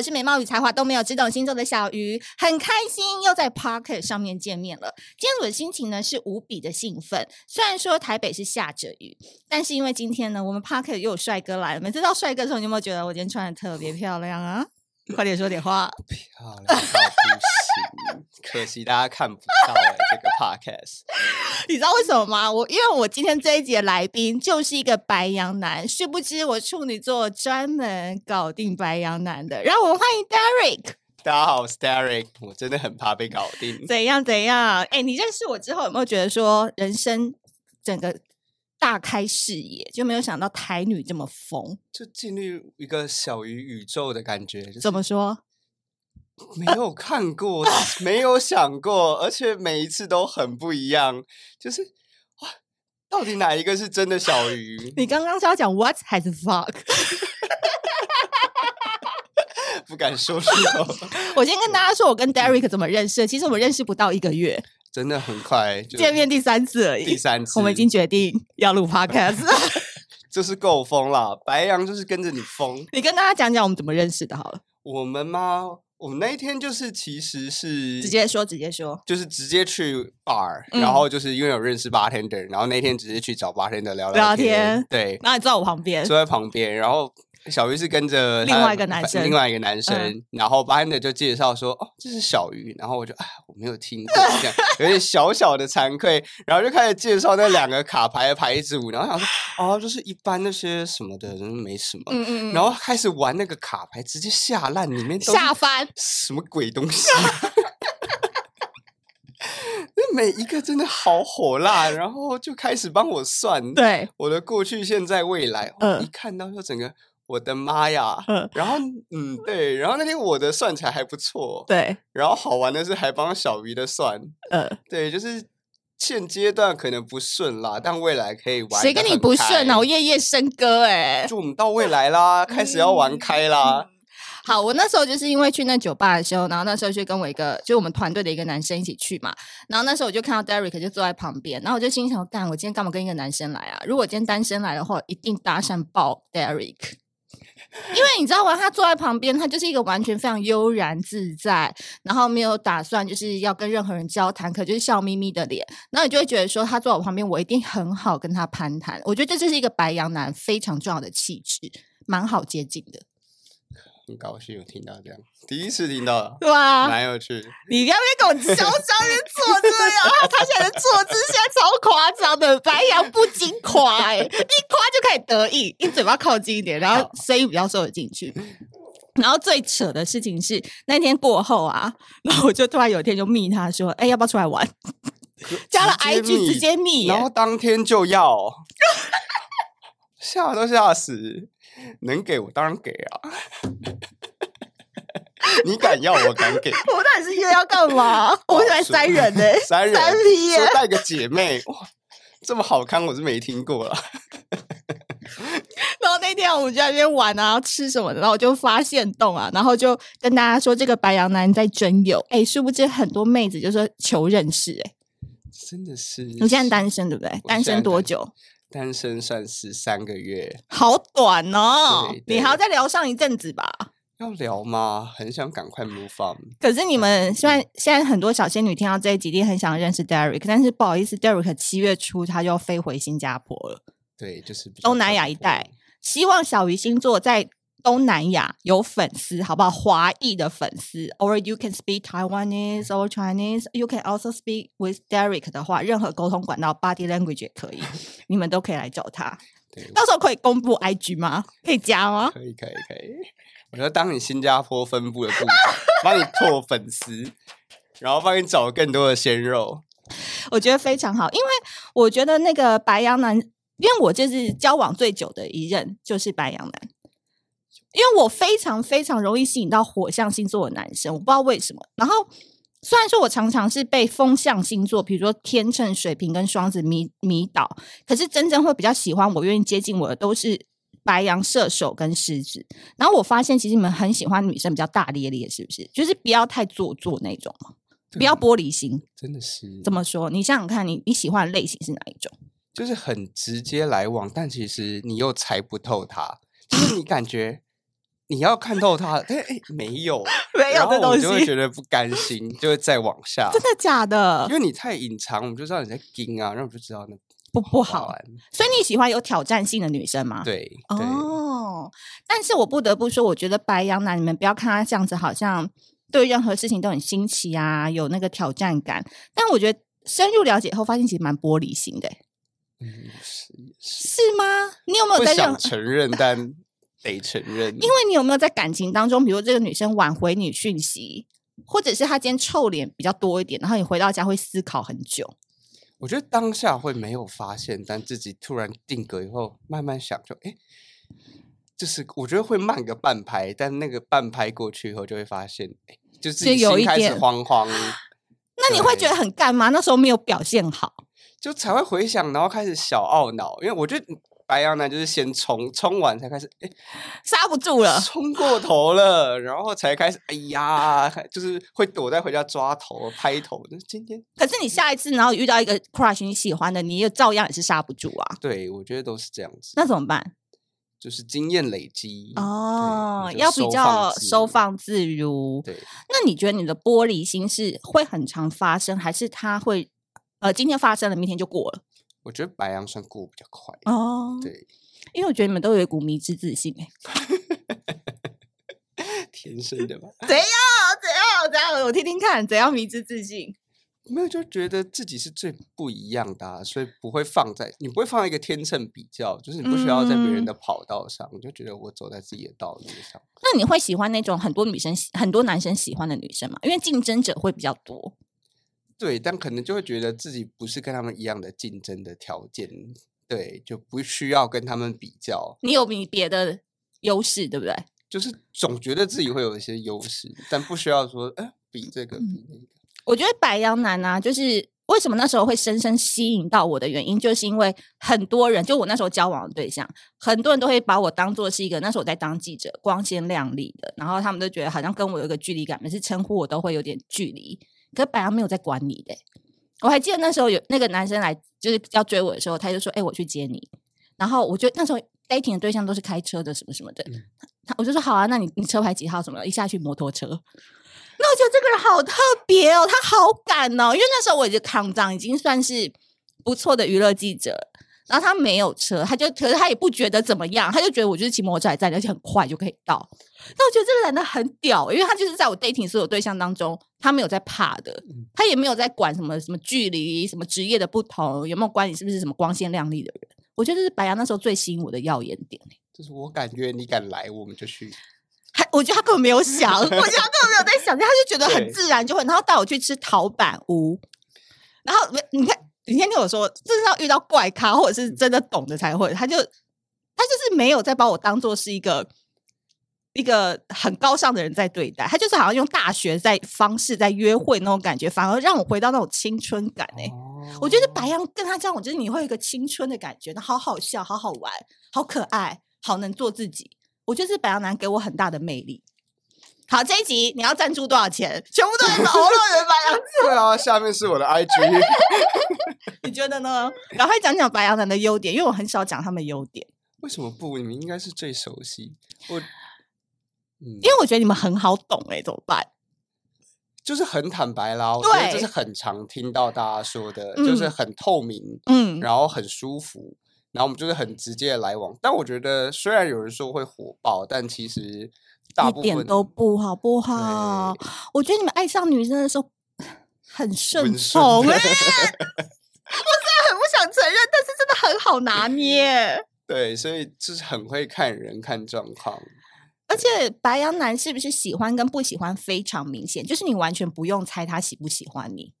我是美貌与才华都没有，只懂星座的小鱼，很开心又在 Pocket 上面见面了。今天我的心情呢是无比的兴奋，虽然说台北是下着雨，但是因为今天呢，我们 Pocket 又有帅哥来了。每次到帅哥的时候，你有没有觉得我今天穿的特别漂亮啊？快点说点话。漂亮可惜大家看不到哎、欸，这个 podcast。你知道为什么吗？我因为我今天这一集的来宾就是一个白羊男，殊不知我处女座专门搞定白羊男的。让我们欢迎 Derek。大家好，我是 Derek。我真的很怕被搞定。怎样怎样？哎，你认识我之后有没有觉得说人生整个？大开视野，就没有想到台女这么疯，就进入一个小于宇宙的感觉。就是、怎么说？没有看过，没有想过，而且每一次都很不一样。就是哇，到底哪一个是真的小鱼？你刚刚是要讲 what 还是 fuck？不敢说出口。我先跟大家说，我跟 Derek 怎么认识？其实我们认识不到一个月。真的很快，见面第三次而已。第三次，我们已经决定要录 podcast，就是够疯了。白羊就是跟着你疯。你跟大家讲讲我们怎么认识的，好了。我们吗？我们那一天就是其实是直接说，直接说，就是直接去 bar，、嗯、然后就是因为有认识 bartender，然后那天直接去找 bartender 聊聊天。聊天对，然后你坐在我旁边，坐在旁边，然后。小鱼是跟着另外一个男生，另外一个男生，嗯、然后 bartender 就介绍说：“哦，这是小鱼。”然后我就哎，我没有听过，这样有点小小的惭愧。然后就开始介绍那两个卡牌的牌组，然后想说：“ 哦，就是一般那些什么的，没什么。嗯嗯”然后开始玩那个卡牌，直接下烂，里面都下翻什么鬼东西？那每一个真的好火辣，然后就开始帮我算，对我的过去、现在、未来。嗯，一看到就整个。我的妈呀！然后，嗯，对，然后那天我的算起来还不错，对。然后好玩的是还帮小鱼的算，嗯，对，就是现阶段可能不顺啦，但未来可以玩。谁跟你不顺啊？我夜夜笙歌哎！就我们到未来啦，开始要玩开啦。好，我那时候就是因为去那酒吧的时候，然后那时候就跟我一个，就我们团队的一个男生一起去嘛。然后那时候我就看到 Derek 就坐在旁边，然后我就心想：干，我今天干嘛跟一个男生来啊？如果我今天单身来的话，一定搭讪爆 Derek。因为你知道吗？他坐在旁边，他就是一个完全非常悠然自在，然后没有打算就是要跟任何人交谈，可就是笑眯眯的脸。那你就会觉得说，他坐我旁边，我一定很好跟他攀谈。我觉得这就是一个白羊男非常重要的气质，蛮好接近的。很高兴有听到这样，第一次听到，对啊，蛮有趣。你不要跟我嚣张的坐这样，他现在的坐姿现在超夸张的，白羊不经夸，哎，一夸就可以得意，你嘴巴靠近一点，然后声音比较收得进去。然后最扯的事情是那天过后啊，然后我就突然有一天就密他说，哎，要不要出来玩？加了 IG 直接密，然后当天就要，吓都吓死。能给我当然给啊！你敢要我敢给，我到底是约要干嘛？我现在塞人呢、欸，三人说带个姐妹哇，这么好看我是没听过了。然后那天我们就在那边玩啊，吃什么的，然后我就发现洞啊，然后就跟大家说这个白羊男在征友，哎，殊不知很多妹子就说求认识、欸，哎，真的是。你现在单身对不对？单身多久？单身算是三个月，好短哦！你还要再聊上一阵子吧？要聊吗？很想赶快 move on。可是你们虽然现在很多小仙女听到这一集，一定很想认识 Derek，但是不好意思，Derek 七月初他就要飞回新加坡了。对，就是东南亚一带。希望小鱼星座在。东南亚有粉丝，好不好？华裔的粉丝，or you can speak Taiwanese or Chinese. You can also speak with Derek 的话，任何沟通管道，body language 也可以，你们都可以来找他。对，到时候可以公布 IG 吗？可以加吗？可以，可以，可以。我要当你新加坡分部的部长，帮你拓粉丝，然后帮你找更多的鲜肉。我觉得非常好，因为我觉得那个白羊男，因为我就是交往最久的一任就是白羊男。因为我非常非常容易吸引到火象星座的男生，我不知道为什么。然后虽然说我常常是被风象星座，比如说天秤、水瓶跟双子迷迷倒，可是真正会比较喜欢我、愿意接近我的都是白羊、射手跟狮子。然后我发现，其实你们很喜欢女生比较大咧咧，是不是？就是不要太做作那种嘛，不要玻璃心。真的是怎么说？你想想看，你你喜欢的类型是哪一种？就是很直接来往，但其实你又猜不透他，就是你感觉。你要看透他，但哎，没有，没有这东西，就会觉得不甘心，就会再往下。真的假的？因为你太隐藏，我们就知道你在盯啊，然后我就知道那不不好玩。所以你喜欢有挑战性的女生吗？对，哦。但是我不得不说，我觉得白羊男，你们不要看他这样子，好像对任何事情都很新奇啊，有那个挑战感。但我觉得深入了解后，发现其实蛮玻璃心的。嗯，是是，是吗？你有没有在想承认？但得承认，因为你有没有在感情当中，比如这个女生挽回你讯息，或者是她今天臭脸比较多一点，然后你回到家会思考很久。我觉得当下会没有发现，但自己突然定格以后，慢慢想就，就哎，就是我觉得会慢个半拍，但那个半拍过去以后，就会发现，哎，就自己心开始慌慌。那你会觉得很干吗？那时候没有表现好，就才会回想，然后开始小懊恼，因为我觉得。白羊男就是先冲，冲完才开始，哎，刹不住了，冲过头了，然后才开始，哎呀，就是会躲在回家抓头、拍头。那今天，可是你下一次，然后遇到一个 crush 你喜欢的，你也照样也是刹不住啊。对，我觉得都是这样子。那怎么办？就是经验累积哦，要比较收放自如。对，那你觉得你的玻璃心是会很常发生，还是它会呃今天发生了，明天就过了？我觉得白羊算过比较快哦，对，因为我觉得你们都有一股迷之自信哎，天生的吧？怎样？怎样？怎样？我听听看，怎样迷之自信？没有，就觉得自己是最不一样的啊，所以不会放在你不会放在一个天秤比较，就是你不需要在别人的跑道上，你、嗯、就觉得我走在自己的道路上。那你会喜欢那种很多女生、很多男生喜欢的女生吗？因为竞争者会比较多。对，但可能就会觉得自己不是跟他们一样的竞争的条件，对，就不需要跟他们比较。你有比别的优势，对不对？就是总觉得自己会有一些优势，但不需要说，哎，比这个比那个。我觉得白羊男啊，就是为什么那时候会深深吸引到我的原因，就是因为很多人，就我那时候交往的对象，很多人都会把我当做是一个那时候我在当记者，光鲜亮丽的，然后他们都觉得好像跟我有一个距离感，每次称呼我都会有点距离。可是白羊没有在管你的，我还记得那时候有那个男生来，就是要追我的时候，他就说：“哎、欸，我去接你。”然后我就那时候 dating 的对象都是开车的，什么什么的。他我就说：“好啊，那你你车牌几号？什么的？”一下去摩托车，那我觉得这个人好特别哦，他好敢哦，因为那时候我已经扛仗，已经算是不错的娱乐记者。然后他没有车，他就可是他也不觉得怎么样，他就觉得我就是骑摩托车来载，而且很快就可以到。那我觉得这个男的很屌，因为他就是在我 dating 所有对象当中，他没有在怕的，他也没有在管什么什么距离、什么职业的不同，有没有关你是不是什么光鲜亮丽的人。我觉得这是白羊那时候最吸引我的耀眼点。就是我感觉你敢来，我们就去。还我觉得他根本没有想，我觉得他根本没有在想，他就觉得很自然就会，然后带我去吃陶板屋，然后你看。你先听我说，这是要遇到怪咖或者是真的懂的才会。他就他就是没有再把我当做是一个一个很高尚的人在对待，他就是好像用大学在方式在约会那种感觉，反而让我回到那种青春感哎、欸。哦、我觉得白羊跟他这样，我觉得你会有一个青春的感觉，好好笑，好好玩，好可爱，好能做自己。我觉得是白羊男给我很大的魅力。好，这一集你要赞助多少钱？全部都是欧乐人白羊。对啊，下面是我的 IG。你觉得呢？赶快讲讲白羊男的优点，因为我很少讲他们优点。为什么不？你们应该是最熟悉。我，嗯，因为我觉得你们很好懂哎、欸，怎么办？就是很坦白啦，我觉得这是很常听到大家说的，对就是很透明，嗯，然后很舒服，然后我们就是很直接的来往。但我觉得，虽然有人说会火爆，但其实。一点都不好，不好。我觉得你们爱上女生的时候很顺从，哎，我虽然很不想承认，但是真的很好拿捏。对，所以就是很会看人看状况。而且白羊男是不是喜欢跟不喜欢非常明显？就是你完全不用猜他喜不喜欢你，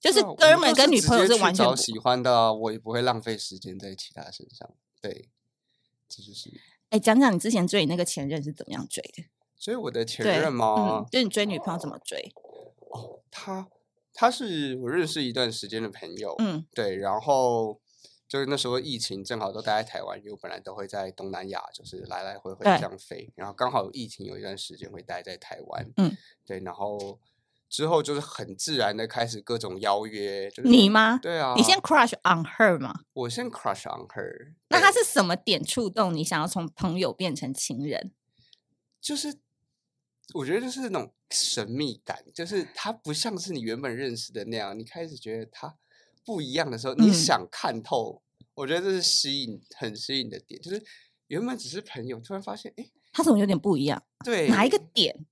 就是哥们跟女朋友是完全喜欢的，我也不会浪费时间在其他身上。对，这就是。哎，讲讲你之前追你那个前任是怎么样追的？追我的前任吗？嗯，就你追女朋友怎么追？哦，他他是我认识一段时间的朋友，嗯，对，然后就是那时候疫情正好都待在台湾，因为我本来都会在东南亚，就是来来回回这样飞，然后刚好疫情有一段时间会待在台湾，嗯，对，然后。之后就是很自然的开始各种邀约，就是、你吗？对啊，你先 crush on her 吗？我先 crush on her。那他是什么点触动你想要从朋友变成情人？就是我觉得就是那种神秘感，就是他不像是你原本认识的那样，你开始觉得他不一样的时候，你想看透，嗯、我觉得这是吸引很吸引的点，就是原本只是朋友，突然发现，哎，他怎么有点不一样？对，哪一个点？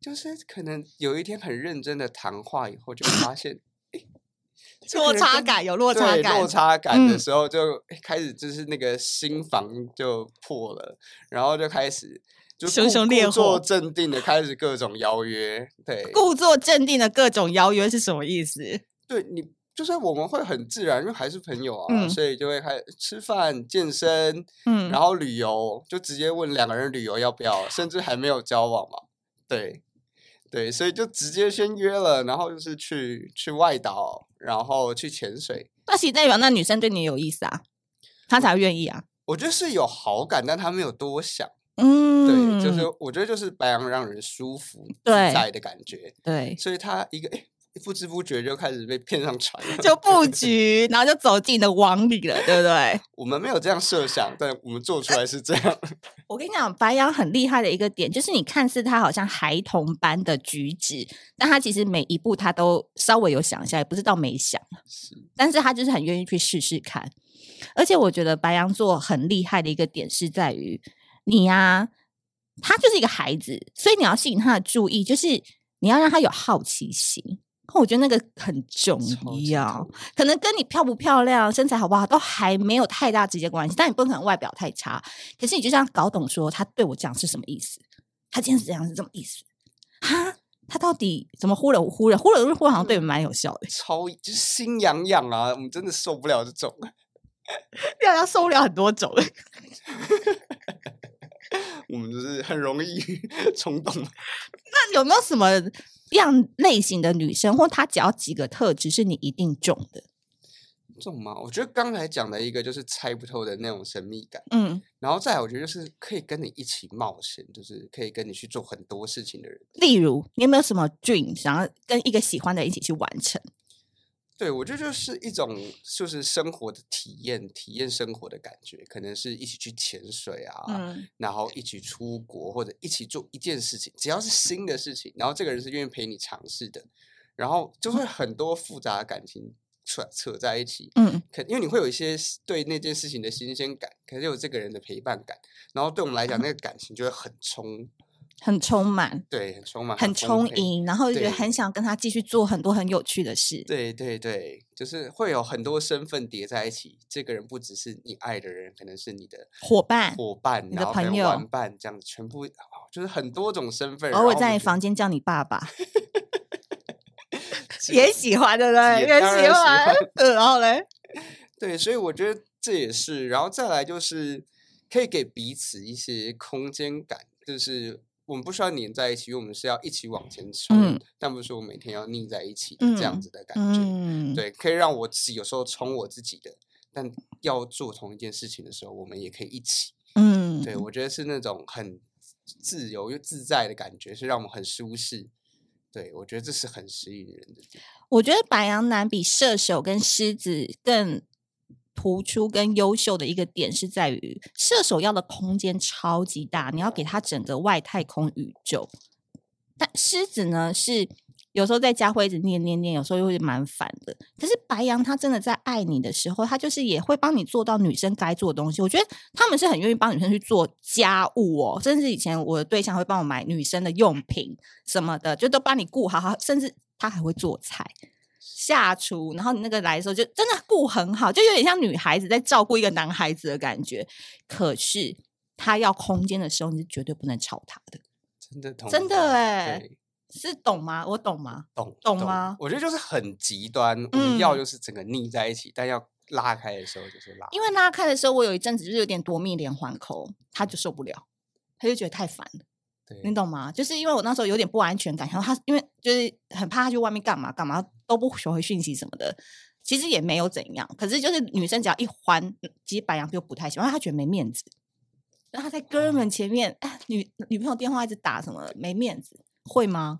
就是可能有一天很认真的谈话以后，就发现。落差感有落差感，落差感的时候就开始就是那个心房就破了，嗯、然后就开始就故熊熊烈火，故作镇定的开始各种邀约。对，故作镇定的各种邀约是什么意思？对你就是我们会很自然，因为还是朋友啊，嗯、所以就会开始吃饭、健身，嗯，然后旅游，就直接问两个人旅游要不要，甚至还没有交往嘛，对。对，所以就直接先约了，然后就是去去外岛，然后去潜水。那其实代表那女生对你有意思啊，她才会愿意啊。我觉得是有好感，但她没有多想。嗯，对，就是我觉得就是白羊让人舒服自在的感觉。对，所以她一个诶不知不觉就开始被骗上船，就布局，然后就走进了网里了，对不对？我们没有这样设想，但我们做出来是这样。我跟你讲，白羊很厉害的一个点，就是你看似他好像孩童般的举止，但他其实每一步他都稍微有想一下，也不是到没想，是，但是他就是很愿意去试试看。而且我觉得白羊座很厉害的一个点是在于你呀、啊，他就是一个孩子，所以你要吸引他的注意，就是你要让他有好奇心。我觉得那个很重要，可能跟你漂不漂亮、身材好不好都还没有太大直接关系，但你不可能外表太差。可是你就这样搞懂说他对我讲是什么意思，他今天是这样是这么意思，哈，他到底怎么忽冷忽热？忽冷忽热好像对你蛮有效的，超就是心痒痒啊！我们真的受不了这种，要要受不了很多种，我们就是很容易 冲动。那有没有什么？样类型的女生，或她只要几个特质是你一定中的，中吗？我觉得刚才讲的一个就是猜不透的那种神秘感，嗯，然后再来我觉得就是可以跟你一起冒险，就是可以跟你去做很多事情的人。例如，你有没有什么 dream 想要跟一个喜欢的一起去完成？对，我觉得就是一种就是生活的体验，体验生活的感觉，可能是一起去潜水啊，嗯、然后一起出国，或者一起做一件事情，只要是新的事情，然后这个人是愿意陪你尝试的，然后就会很多复杂的感情扯扯在一起，嗯，可因为你会有一些对那件事情的新鲜感，可是有这个人的陪伴感，然后对我们来讲，那个感情就会很冲。很充满，对，很充满，很充盈，然后就觉得很想跟他继续做很多很有趣的事。对对对，就是会有很多身份叠在一起。这个人不只是你爱的人，可能是你的伙伴、伙伴、你的朋友、玩伴，这样子全部就是很多种身份。偶尔在你房间叫你爸爸，也喜欢的嘞，也喜欢。然后嘞，对，所以我觉得这也是，然后再来就是可以给彼此一些空间感，就是。我们不需要黏在一起，因为我们是要一起往前冲，嗯、但不是我每天要腻在一起的这样子的感觉。嗯、对，可以让我自己有时候冲我自己的，但要做同一件事情的时候，我们也可以一起。嗯，对，我觉得是那种很自由又自在的感觉，是让我们很舒适。对，我觉得这是很吸引人的。我觉得白羊男比射手跟狮子更。突出跟优秀的一个点是在于射手要的空间超级大，你要给他整个外太空宇宙。但狮子呢，是有时候在家会一直念念念，有时候又会蛮烦的。可是白羊他真的在爱你的时候，他就是也会帮你做到女生该做的东西。我觉得他们是很愿意帮女生去做家务哦，甚至以前我的对象会帮我买女生的用品什么的，就都帮你顾好好，甚至他还会做菜。下厨，然后你那个来的时候就真的顾很好，就有点像女孩子在照顾一个男孩子的感觉。可是他要空间的时候，你是绝对不能吵他的。真的，真的哎，对是懂吗？我懂吗？懂懂吗？我觉得就是很极端，我们要就是整个腻在一起，嗯、但要拉开的时候就是拉。因为拉开的时候，我有一阵子就是有点夺命连环扣，他就受不了，他就觉得太烦了。对你懂吗？就是因为我那时候有点不安全感，然后他因为就是很怕他去外面干嘛干嘛都不回讯息什么的，其实也没有怎样。可是就是女生只要一欢，其实白羊就不太喜欢，他觉得没面子。然后他在哥们前面，哎，女女朋友电话一直打什么，没面子，会吗？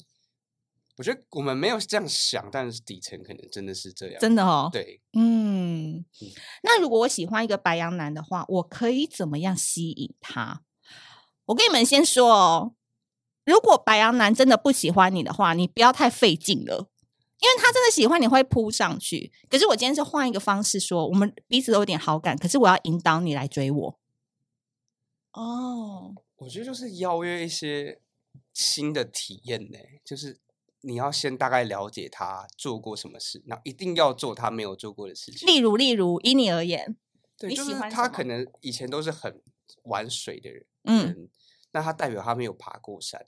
我觉得我们没有这样想，但是底层可能真的是这样，真的哦。对，嗯。嗯，那如果我喜欢一个白羊男的话，我可以怎么样吸引他？我跟你们先说哦。如果白羊男真的不喜欢你的话，你不要太费劲了，因为他真的喜欢你会扑上去。可是我今天是换一个方式说，我们彼此都有点好感，可是我要引导你来追我。哦，我觉得就是邀约一些新的体验呢，就是你要先大概了解他做过什么事，那一定要做他没有做过的事情。例如，例如以你而言，对，就是他可能以前都是很玩水的人，嗯，那他代表他没有爬过山，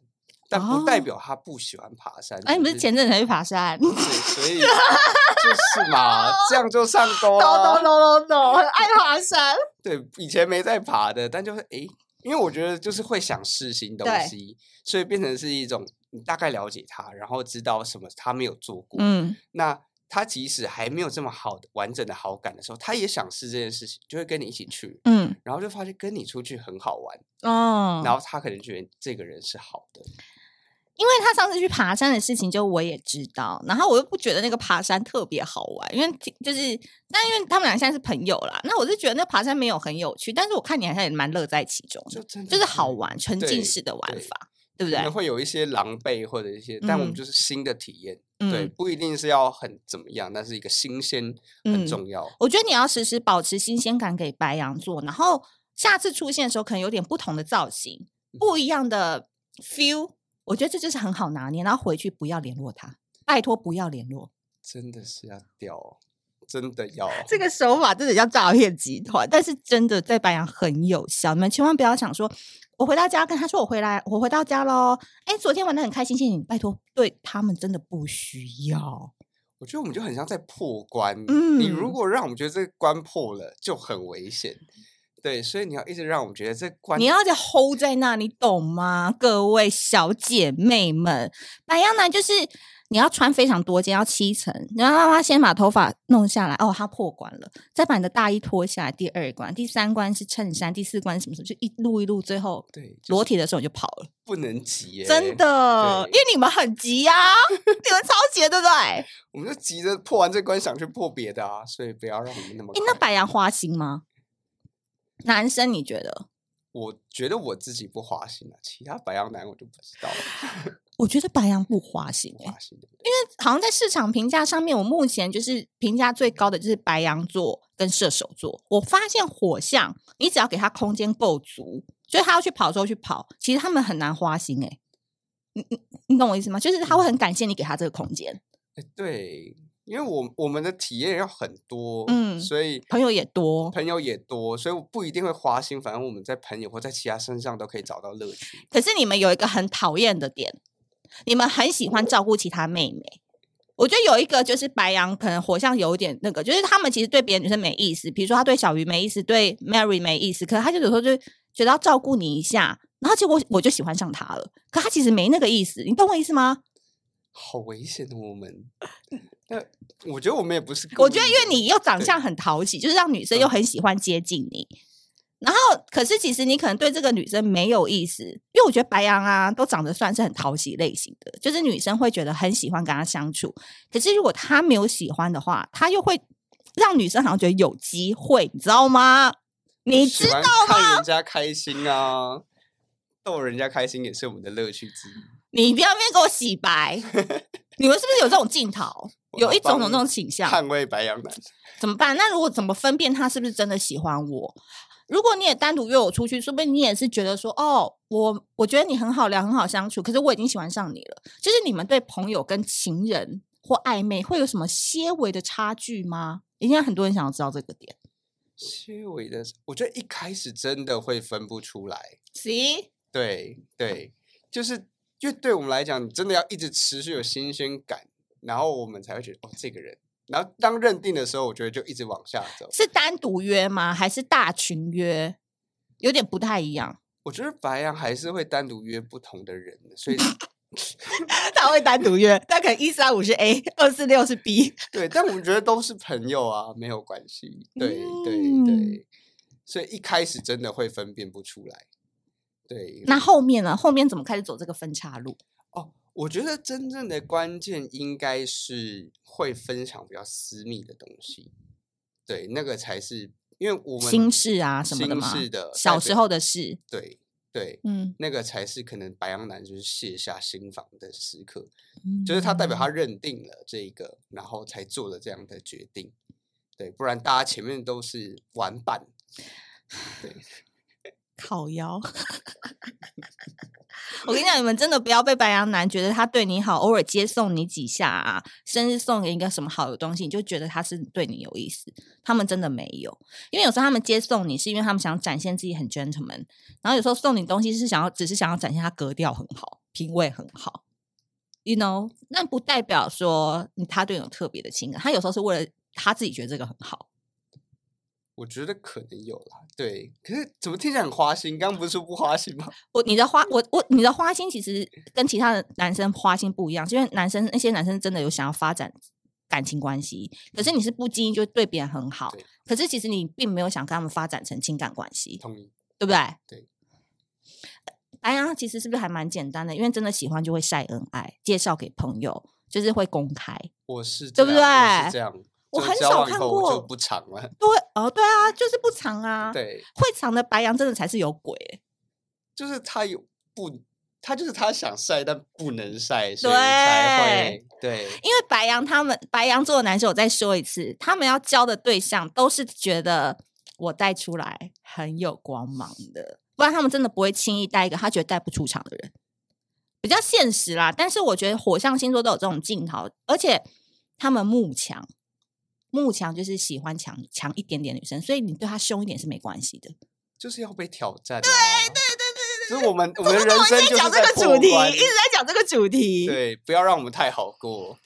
但不代表他不喜欢爬山。哎，你不是前阵子才去爬山？对，所以就是嘛，这样就上钩 了。懂懂懂懂懂，很爱爬山。对，以前没在爬的，但就是哎。因为我觉得就是会想试新东西，所以变成是一种你大概了解他，然后知道什么他没有做过。嗯，那他即使还没有这么好的完整的好感的时候，他也想试这件事情，就会跟你一起去。嗯，然后就发现跟你出去很好玩。哦，然后他可能觉得这个人是好的。因为他上次去爬山的事情，就我也知道，然后我又不觉得那个爬山特别好玩，因为就是，但因为他们俩现在是朋友啦，那我是觉得那爬山没有很有趣，但是我看你好像也蛮乐在其中，就的就是好玩，沉浸式的玩法，对，对，不对？会有一些狼狈或者一些，但我们就是新的体验，嗯、对，不一定是要很怎么样，但是一个新鲜很重要。我觉得你要时时保持新鲜感给白羊座，然后下次出现的时候可能有点不同的造型，不一样的 feel。我觉得这就是很好拿捏，然后回去不要联络他，拜托不要联络。真的是要掉，真的要。这个手法真的叫诈骗集团，但是真的在白羊很有效。你们千万不要想说，我回到家跟他说我回来，我回到家喽。哎，昨天玩的很开心，谢谢你。拜托，对他们真的不需要。我觉得我们就很像在破关。嗯，你如果让我们觉得这个关破了，就很危险。对，所以你要一直让我们觉得这关，你要在 hold 在那，你懂吗？各位小姐妹们，白羊男就是你要穿非常多件，要七层，你要让他先把头发弄下来，哦，他破关了，再把你的大衣脱下来，第二关，第三关是衬衫，第四关是什么什么，就一路一路，最后对裸体的时候你就跑了，不能急，真的，因为你们很急呀、啊，你们超急，对不对？我们就急着破完这关，想去破别的啊，所以不要让我们那么。那白羊花心吗？男生你觉得？我觉得我自己不花心啊，其他白羊男我就不知道了。我觉得白羊不花心，欸，花心对对？因为好像在市场评价上面，我目前就是评价最高的就是白羊座跟射手座。我发现火象，你只要给他空间够足，所以他要去跑的时候去跑，其实他们很难花心哎，欸。你你你懂我意思吗？就是他会很感谢你给他这个空间。哎，对。因为我我们的体验要很多，嗯，所以朋友也多，朋友也多，所以我不一定会花心。反正我们在朋友或在其他身上都可以找到乐趣。可是你们有一个很讨厌的点，你们很喜欢照顾其他妹妹。我觉得有一个就是白羊，可能火象有点那个，就是他们其实对别的女生没意思，比如说他对小鱼没意思，对 Mary 没意思，可是他就有时候就觉得要照顾你一下，然后结果我就喜欢上他了。可他其实没那个意思，你懂我意思吗？好危险的我们。我觉得我们也不是。我觉得，因为你又长相很讨喜，就是让女生又很喜欢接近你。嗯、然后，可是其实你可能对这个女生没有意思，因为我觉得白羊啊，都长得算是很讨喜类型的，就是女生会觉得很喜欢跟他相处。可是如果他没有喜欢的话，他又会让女生好像觉得有机会，你知道吗？你知道吗？看人家开心啊，逗人家开心也是我们的乐趣之一。你不要别给我洗白，你们是不是有这种镜头？有一种种这种倾向，捍卫白羊男怎么办？那如果怎么分辨他是不是真的喜欢我？如果你也单独约我出去，说不定你也是觉得说，哦，我我觉得你很好聊，很好相处，可是我已经喜欢上你了。就是你们对朋友跟情人或暧昧会有什么些微的差距吗？应该很多人想要知道这个点。些微的，我觉得一开始真的会分不出来。See？对对，就是因为对我们来讲，你真的要一直持续有新鲜感。然后我们才会觉得哦，这个人。然后当认定的时候，我觉得就一直往下走。是单独约吗？还是大群约？有点不太一样。我觉得白羊还是会单独约不同的人，所以 他会单独约。但可能一三五是 A，二四六是 B。对，但我们觉得都是朋友啊，没有关系。对、嗯、对对，所以一开始真的会分辨不出来。对，那后面呢？后面怎么开始走这个分岔路？我觉得真正的关键应该是会分享比较私密的东西，对，那个才是因为我们心事啊什么的嘛，小时候的事，对对，嗯，那个才是可能白羊男就是卸下心防的时刻，嗯，就是他代表他认定了这个，然后才做了这样的决定，对，不然大家前面都是玩伴，对，靠腰。我跟你讲，你们真的不要被白羊男觉得他对你好，偶尔接送你几下啊，生日送给一个什么好的东西，你就觉得他是对你有意思。他们真的没有，因为有时候他们接送你是因为他们想展现自己很 gentleman，然后有时候送你东西是想要，只是想要展现他格调很好，品味很好，you know，那不代表说他对你有特别的情感，他有时候是为了他自己觉得这个很好。我觉得可能有啦，对，可是怎么听起来很花心？刚刚不是说不花心吗？我你的花，我我你的花心其实跟其他的男生花心不一样，因为男生那些男生真的有想要发展感情关系，可是你是不经意就对别人很好，可是其实你并没有想跟他们发展成情感关系，同意，对不对？对。哎呀，其实是不是还蛮简单的？因为真的喜欢就会晒恩爱，介绍给朋友，就是会公开。我是对不对？是这样。我很少看过就不长了，对哦，对啊，就是不长啊。对，会长的白羊真的才是有鬼，就是他有不，他就是他想晒但不能晒，所以才会对。对，因为白羊他们白羊座的男生，我再说一次，他们要交的对象都是觉得我带出来很有光芒的，不然他们真的不会轻易带一个他觉得带不出场的人。比较现实啦，但是我觉得火象星座都有这种镜头，而且他们慕强。慕强就是喜欢强强一点点女生，所以你对她凶一点是没关系的，就是要被挑战、啊。对对对对，所以我们我们的人生就是在讲这个主题，一直在讲这个主题。对，不要让我们太好过，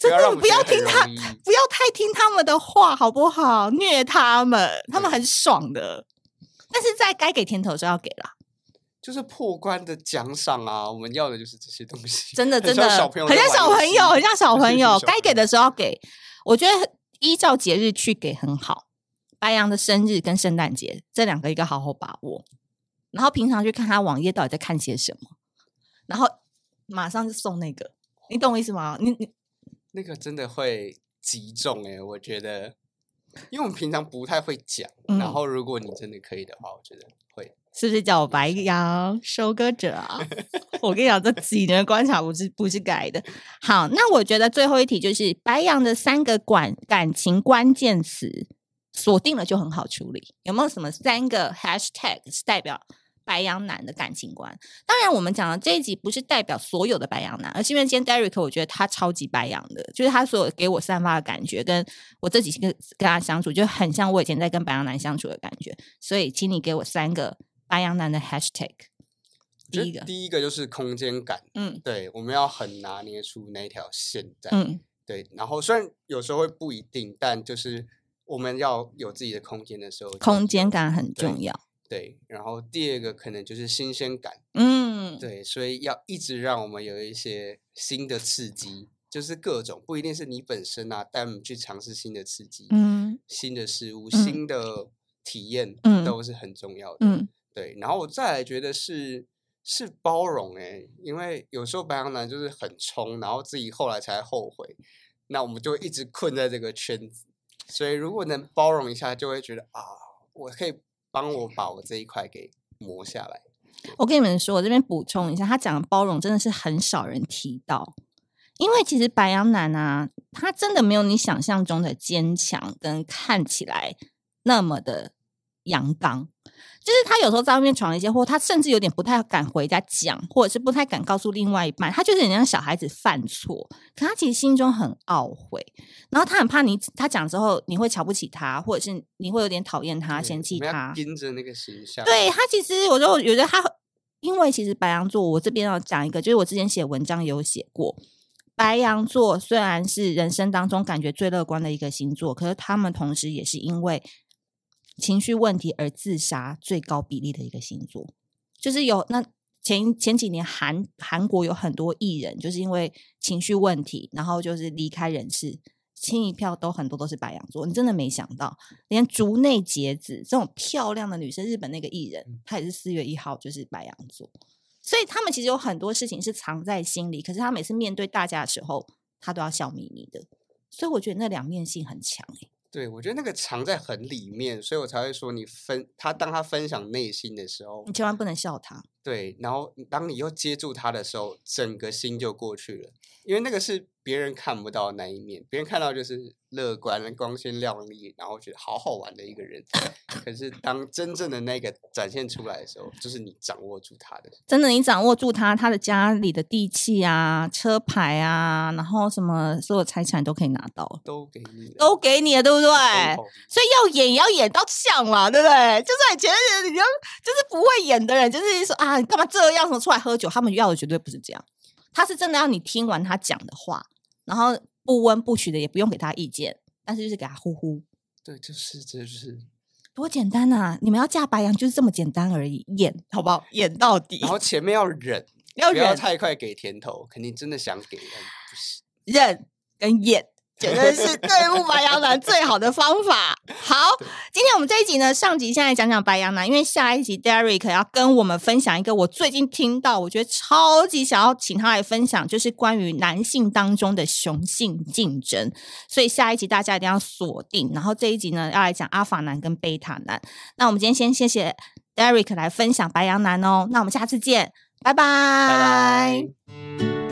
真的不要听他，不要太听他们的话，好不好？虐他们，他们很爽的。但是在该给甜头的时候要给啦，就是破关的奖赏啊！我们要的就是这些东西，真的真的，很像小朋友，很像小朋友，很像小朋友，该给的时候要给。我觉得。依照节日去给很好，白羊的生日跟圣诞节这两个一个好好把握，然后平常去看他网页到底在看些什么，然后马上就送那个，你懂我意思吗？你你那个真的会集中诶、我觉得，因为我们平常不太会讲，嗯、然后如果你真的可以的话，我觉得会。是不是叫我白羊 收割者啊？我跟你讲，这几年的观察不是不是改的。好，那我觉得最后一题就是白羊的三个管感情关键词锁定了就很好处理。有没有什么三个 hashtag 是代表白羊男的感情观？当然，我们讲的这一集不是代表所有的白羊男，而是因为今天 Derek 我觉得他超级白羊的，就是他所有给我散发的感觉，跟我这几天跟他相处就很像我以前在跟白羊男相处的感觉。所以，请你给我三个。白羊男的 hashtag，第一个，第一个就是空间感，嗯，对，我们要很拿捏出那条线在，嗯，对，然后虽然有时候会不一定，但就是我们要有自己的空间的时候，空间感很重要，对，然后第二个可能就是新鲜感，嗯，对，所以要一直让我们有一些新的刺激，就是各种不一定是你本身啊，带我们去尝试新的刺激，嗯，新的事物，嗯、新的体验，嗯，都是很重要的，嗯。嗯对，然后我再来觉得是是包容哎，因为有时候白羊男就是很冲，然后自己后来才后悔，那我们就一直困在这个圈子。所以如果能包容一下，就会觉得啊，我可以帮我把我这一块给磨下来。我跟你们说，我这边补充一下，他讲的包容真的是很少人提到，因为其实白羊男啊，他真的没有你想象中的坚强跟看起来那么的阳刚。就是他有时候在外面闯了一些祸，他甚至有点不太敢回家讲，或者是不太敢告诉另外一半。他就是很像小孩子犯错，可他其实心中很懊悔，然后他很怕你，他讲之后你会瞧不起他，或者是你会有点讨厌他、嫌弃他。盯着那个形象。对，他其实，我觉得，我觉得他，因为其实白羊座，我这边要讲一个，就是我之前写文章有写过，白羊座虽然是人生当中感觉最乐观的一个星座，可是他们同时也是因为。情绪问题而自杀最高比例的一个星座，就是有那前前几年韩韩国有很多艺人，就是因为情绪问题，然后就是离开人世，亲一票都很多都是白羊座。你真的没想到，连竹内结子这种漂亮的女生，日本那个艺人，她也是四月一号就是白羊座，所以他们其实有很多事情是藏在心里，可是他每次面对大家的时候，他都要笑眯眯的。所以我觉得那两面性很强。对，我觉得那个藏在很里面，所以我才会说，你分他当他分享内心的时候，你千万不能笑他。对，然后当你又接住他的时候，整个心就过去了，因为那个是别人看不到的那一面，别人看到就是乐观、光鲜亮丽，然后觉得好好玩的一个人。可是当真正的那个展现出来的时候，就是你掌握住他的，真的你掌握住他，他的家里的地契啊、车牌啊，然后什么所有财产都可以拿到，都给你，都给你了，对不对？所以要演也要演到像嘛，对不对？就算以前你就就是不会演的人，就是说啊，你干嘛这样？什么出来喝酒？他们要的绝对不是这样，他是真的要你听完他讲的话，然后不温不取的，也不用给他意见，但是就是给他呼呼。对，就是这就是多简单啊！你们要嫁白羊就是这么简单而已，演好不好？演到底。然后前面要忍，要忍，不要太快给甜头，肯定真的想给，但不是忍跟演。绝对是对付白羊男最好的方法。好，今天我们这一集呢，上集先来讲讲白羊男，因为下一集 Derek 要跟我们分享一个我最近听到，我觉得超级想要请他来分享，就是关于男性当中的雄性竞争。所以下一集大家一定要锁定。然后这一集呢，要来讲阿法男跟贝塔男。那我们今天先谢谢 Derek 来分享白羊男哦。那我们下次见，拜拜。拜拜。